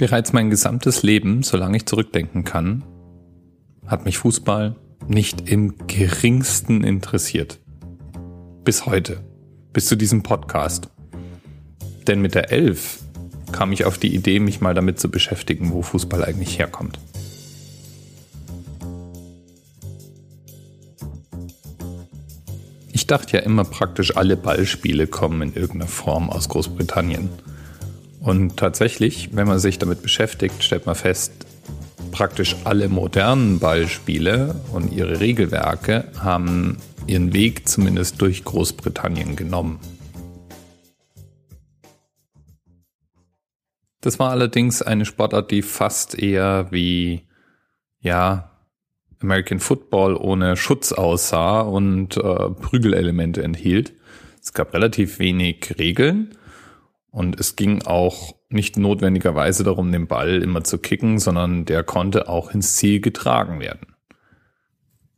Bereits mein gesamtes Leben, solange ich zurückdenken kann, hat mich Fußball nicht im geringsten interessiert. Bis heute. Bis zu diesem Podcast. Denn mit der Elf kam ich auf die Idee, mich mal damit zu beschäftigen, wo Fußball eigentlich herkommt. Ich dachte ja immer praktisch alle Ballspiele kommen in irgendeiner Form aus Großbritannien. Und tatsächlich, wenn man sich damit beschäftigt, stellt man fest, praktisch alle modernen Ballspiele und ihre Regelwerke haben ihren Weg zumindest durch Großbritannien genommen. Das war allerdings eine Sportart, die fast eher wie, ja, American Football ohne Schutz aussah und äh, Prügelelemente enthielt. Es gab relativ wenig Regeln und es ging auch nicht notwendigerweise darum, den Ball immer zu kicken, sondern der konnte auch ins Ziel getragen werden.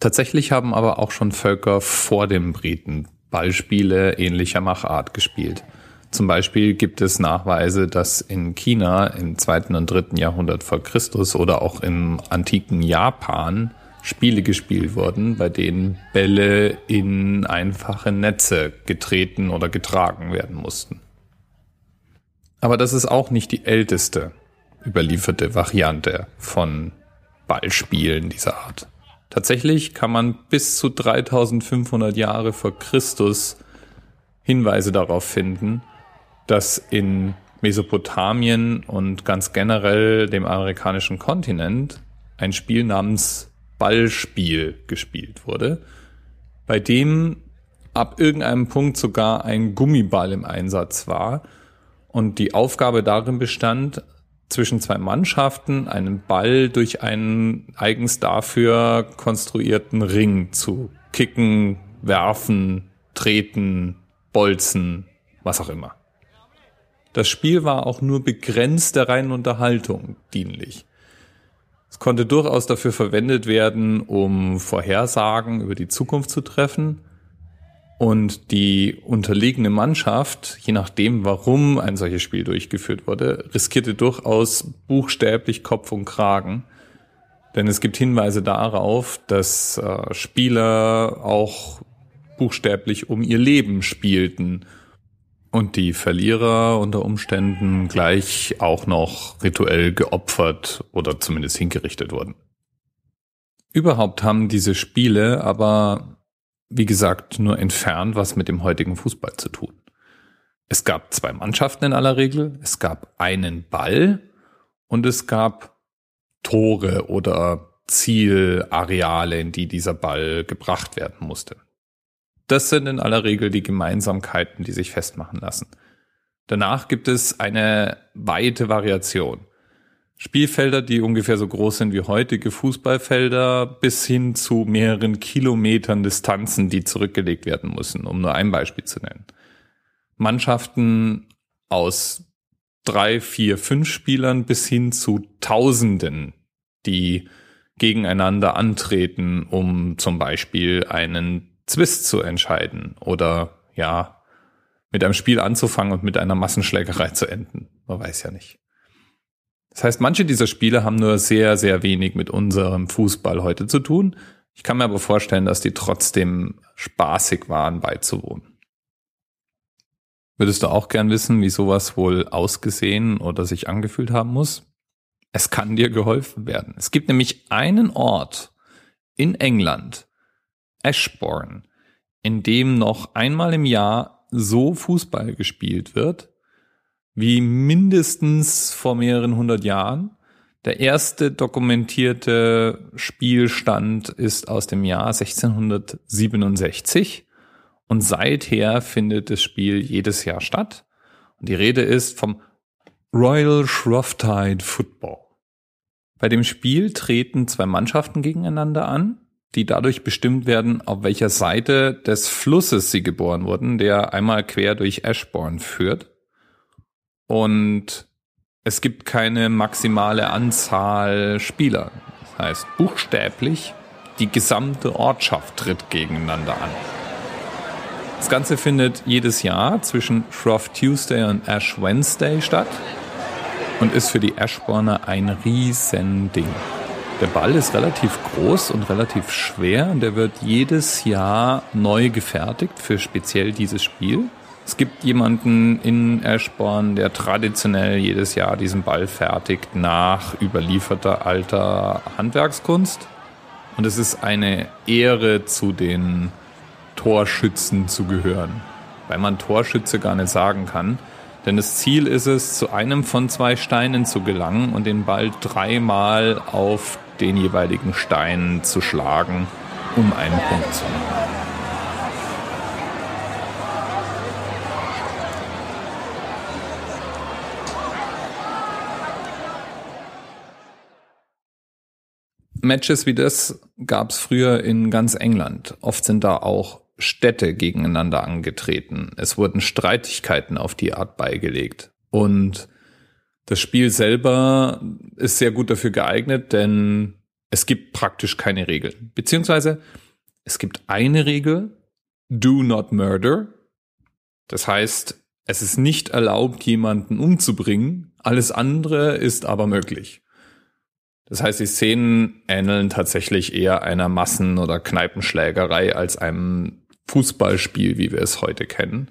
Tatsächlich haben aber auch schon Völker vor dem Briten Ballspiele ähnlicher Machart gespielt. Zum Beispiel gibt es Nachweise, dass in China im zweiten und dritten Jahrhundert vor Christus oder auch im antiken Japan Spiele gespielt wurden, bei denen Bälle in einfache Netze getreten oder getragen werden mussten. Aber das ist auch nicht die älteste überlieferte Variante von Ballspielen dieser Art. Tatsächlich kann man bis zu 3500 Jahre vor Christus Hinweise darauf finden, dass in Mesopotamien und ganz generell dem amerikanischen Kontinent ein Spiel namens Ballspiel gespielt wurde, bei dem ab irgendeinem Punkt sogar ein Gummiball im Einsatz war und die Aufgabe darin bestand, zwischen zwei Mannschaften einen Ball durch einen eigens dafür konstruierten Ring zu kicken, werfen, treten, bolzen, was auch immer. Das Spiel war auch nur begrenzt der reinen Unterhaltung dienlich. Es konnte durchaus dafür verwendet werden, um Vorhersagen über die Zukunft zu treffen und die unterlegene Mannschaft, je nachdem, warum ein solches Spiel durchgeführt wurde, riskierte durchaus buchstäblich Kopf und Kragen. Denn es gibt Hinweise darauf, dass äh, Spieler auch buchstäblich um ihr Leben spielten und die Verlierer unter Umständen gleich auch noch rituell geopfert oder zumindest hingerichtet wurden. Überhaupt haben diese Spiele aber wie gesagt, nur entfernt was mit dem heutigen Fußball zu tun. Es gab zwei Mannschaften in aller Regel, es gab einen Ball und es gab Tore oder Zielareale, in die dieser Ball gebracht werden musste. Das sind in aller Regel die Gemeinsamkeiten, die sich festmachen lassen. Danach gibt es eine weite Variation. Spielfelder, die ungefähr so groß sind wie heutige Fußballfelder, bis hin zu mehreren Kilometern Distanzen, die zurückgelegt werden müssen, um nur ein Beispiel zu nennen. Mannschaften aus drei, vier, fünf Spielern bis hin zu Tausenden, die gegeneinander antreten, um zum Beispiel einen Zwist zu entscheiden oder ja, mit einem Spiel anzufangen und mit einer Massenschlägerei zu enden. Man weiß ja nicht. Das heißt, manche dieser Spiele haben nur sehr, sehr wenig mit unserem Fußball heute zu tun. Ich kann mir aber vorstellen, dass die trotzdem spaßig waren beizuwohnen. Würdest du auch gern wissen, wie sowas wohl ausgesehen oder sich angefühlt haben muss? Es kann dir geholfen werden. Es gibt nämlich einen Ort in England, Ashbourne, in dem noch einmal im Jahr so Fußball gespielt wird, wie mindestens vor mehreren hundert Jahren. Der erste dokumentierte Spielstand ist aus dem Jahr 1667 und seither findet das Spiel jedes Jahr statt. Und die Rede ist vom Royal Shrovetide Football. Bei dem Spiel treten zwei Mannschaften gegeneinander an, die dadurch bestimmt werden, auf welcher Seite des Flusses sie geboren wurden, der einmal quer durch Ashbourne führt. Und es gibt keine maximale Anzahl Spieler. Das heißt, buchstäblich, die gesamte Ortschaft tritt gegeneinander an. Das Ganze findet jedes Jahr zwischen Shrove Tuesday und Ash Wednesday statt. und ist für die Ashburner ein Riesending. Der Ball ist relativ groß und relativ schwer und der wird jedes Jahr neu gefertigt für speziell dieses Spiel. Es gibt jemanden in Ashbourne, der traditionell jedes Jahr diesen Ball fertigt nach überlieferter alter Handwerkskunst. Und es ist eine Ehre, zu den Torschützen zu gehören. Weil man Torschütze gar nicht sagen kann. Denn das Ziel ist es, zu einem von zwei Steinen zu gelangen und den Ball dreimal auf den jeweiligen Stein zu schlagen, um einen Punkt zu machen. Matches wie das gab es früher in ganz England. Oft sind da auch Städte gegeneinander angetreten. Es wurden Streitigkeiten auf die Art beigelegt. Und das Spiel selber ist sehr gut dafür geeignet, denn es gibt praktisch keine Regeln. Beziehungsweise es gibt eine Regel, do not murder. Das heißt, es ist nicht erlaubt, jemanden umzubringen. Alles andere ist aber möglich. Das heißt, die Szenen ähneln tatsächlich eher einer Massen- oder Kneipenschlägerei als einem Fußballspiel, wie wir es heute kennen.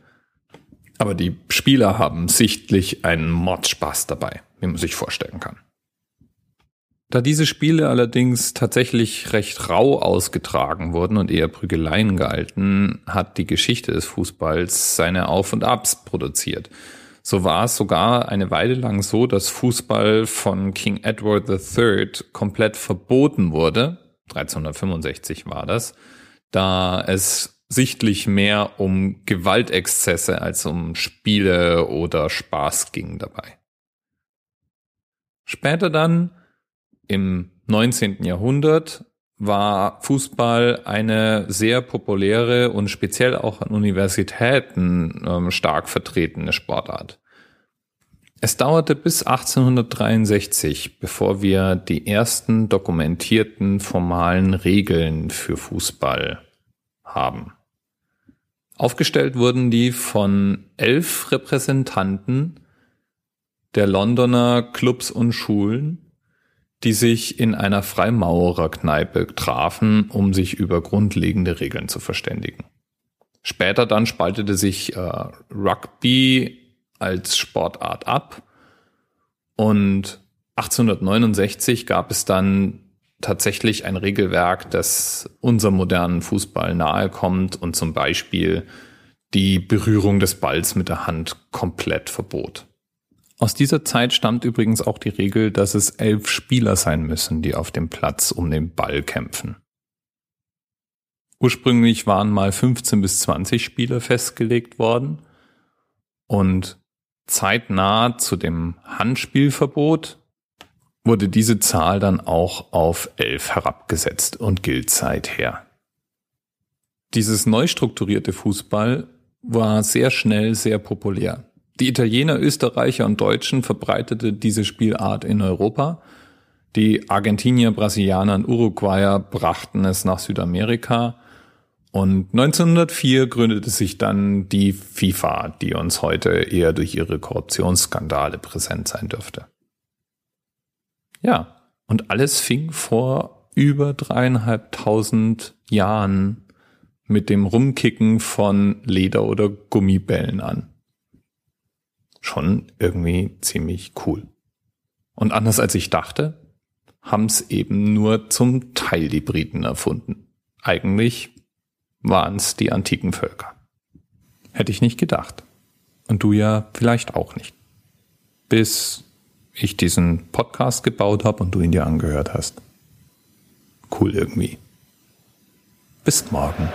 Aber die Spieler haben sichtlich einen Mordspaß dabei, wie man sich vorstellen kann. Da diese Spiele allerdings tatsächlich recht rau ausgetragen wurden und eher Prügeleien galten, hat die Geschichte des Fußballs seine Auf und Abs produziert. So war es sogar eine Weile lang so, dass Fußball von King Edward III komplett verboten wurde. 1365 war das, da es sichtlich mehr um Gewaltexzesse als um Spiele oder Spaß ging dabei. Später dann, im 19. Jahrhundert, war Fußball eine sehr populäre und speziell auch an Universitäten ähm, stark vertretene Sportart. Es dauerte bis 1863, bevor wir die ersten dokumentierten formalen Regeln für Fußball haben. Aufgestellt wurden die von elf Repräsentanten der Londoner Clubs und Schulen die sich in einer Freimaurerkneipe trafen, um sich über grundlegende Regeln zu verständigen. Später dann spaltete sich äh, Rugby als Sportart ab und 1869 gab es dann tatsächlich ein Regelwerk, das unserem modernen Fußball nahe kommt und zum Beispiel die Berührung des Balls mit der Hand komplett verbot. Aus dieser Zeit stammt übrigens auch die Regel, dass es elf Spieler sein müssen, die auf dem Platz um den Ball kämpfen. Ursprünglich waren mal 15 bis 20 Spieler festgelegt worden und zeitnah zu dem Handspielverbot wurde diese Zahl dann auch auf elf herabgesetzt und gilt seither. Dieses neu strukturierte Fußball war sehr schnell sehr populär. Die Italiener, Österreicher und Deutschen verbreitete diese Spielart in Europa. Die Argentinier, Brasilianer und Uruguayer brachten es nach Südamerika. Und 1904 gründete sich dann die FIFA, die uns heute eher durch ihre Korruptionsskandale präsent sein dürfte. Ja, und alles fing vor über dreieinhalbtausend Jahren mit dem Rumkicken von Leder- oder Gummibällen an schon irgendwie ziemlich cool. Und anders als ich dachte, haben es eben nur zum Teil die Briten erfunden. Eigentlich waren es die antiken Völker. Hätte ich nicht gedacht. Und du ja vielleicht auch nicht. Bis ich diesen Podcast gebaut habe und du ihn dir angehört hast. Cool irgendwie. Bis morgen.